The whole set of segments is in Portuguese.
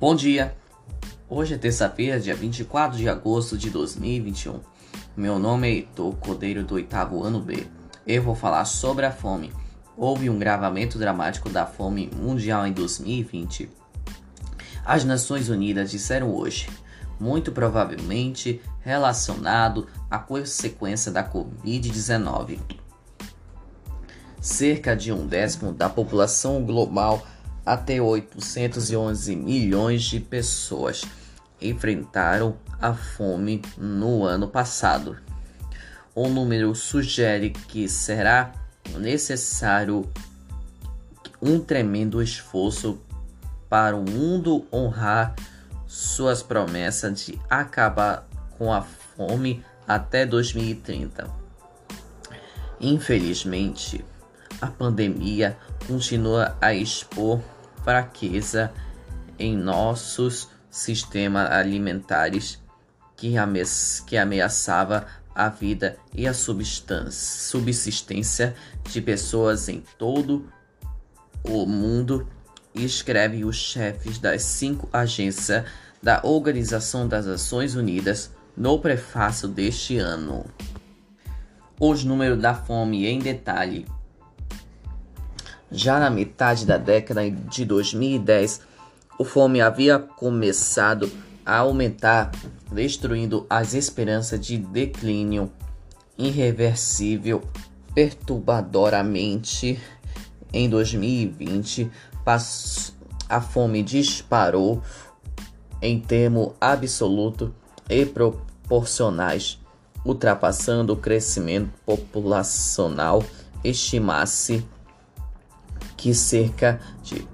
Bom dia! Hoje é terça-feira, dia 24 de agosto de 2021. Meu nome é Heitor Cordeiro do oitavo ano B. Eu vou falar sobre a fome. Houve um gravamento dramático da fome mundial em 2020. As Nações Unidas disseram hoje, muito provavelmente relacionado à consequência da Covid-19. Cerca de um décimo da população global até 811 milhões de pessoas enfrentaram a fome no ano passado. O número sugere que será necessário um tremendo esforço para o mundo honrar suas promessas de acabar com a fome até 2030. Infelizmente, a pandemia continua a expor fraqueza em nossos sistemas alimentares que, ame que ameaçava a vida e a subsistência de pessoas em todo o mundo, escreve os chefes das cinco agências da Organização das Nações Unidas no prefácio deste ano. Os números da fome em detalhe já na metade da década de 2010, o fome havia começado a aumentar, destruindo as esperanças de declínio irreversível perturbadoramente. Em 2020, a fome disparou em termos absoluto e proporcionais, ultrapassando o crescimento populacional estimasse que cerca de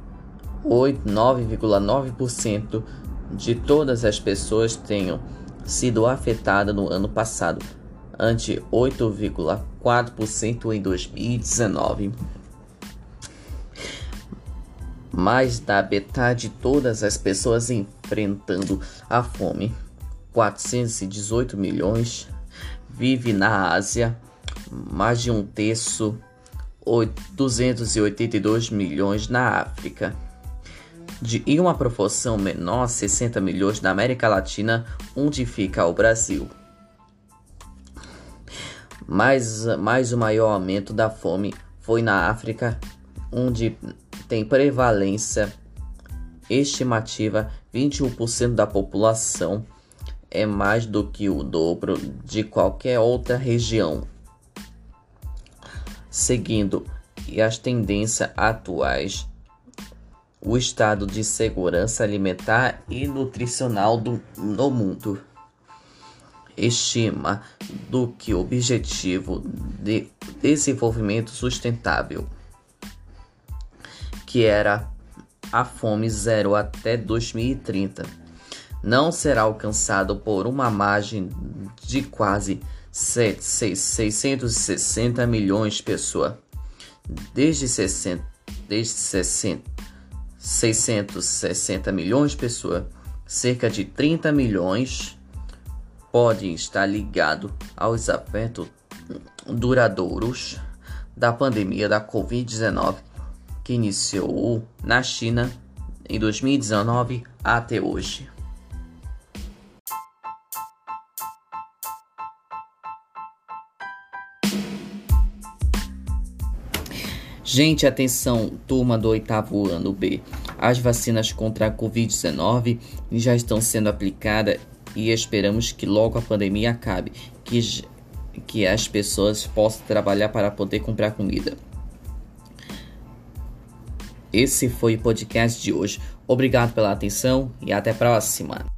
9,9% de todas as pessoas tenham sido afetadas no ano passado, ante 8,4% em 2019. Mais da metade de todas as pessoas enfrentando a fome, 418 milhões, vive na Ásia, mais de um terço 282 milhões na África. De, em uma proporção menor, 60 milhões na América Latina, onde fica o Brasil. Mas, mais o maior aumento da fome foi na África, onde tem prevalência estimativa 21% da população, é mais do que o dobro de qualquer outra região seguindo as tendências atuais, o estado de segurança alimentar e nutricional do, no mundo. Estima do que o objetivo de desenvolvimento sustentável, que era a fome zero até 2030, não será alcançado por uma margem de quase 660 milhões de pessoas. Desde 60, desde 60, 660 milhões de pessoas, cerca de 30 milhões podem estar ligados aos efeitos duradouros da pandemia da Covid-19 que iniciou na China em 2019 até hoje. Gente, atenção, turma do oitavo ano B. As vacinas contra a Covid-19 já estão sendo aplicadas e esperamos que logo a pandemia acabe, que, que as pessoas possam trabalhar para poder comprar comida. Esse foi o podcast de hoje. Obrigado pela atenção e até a próxima.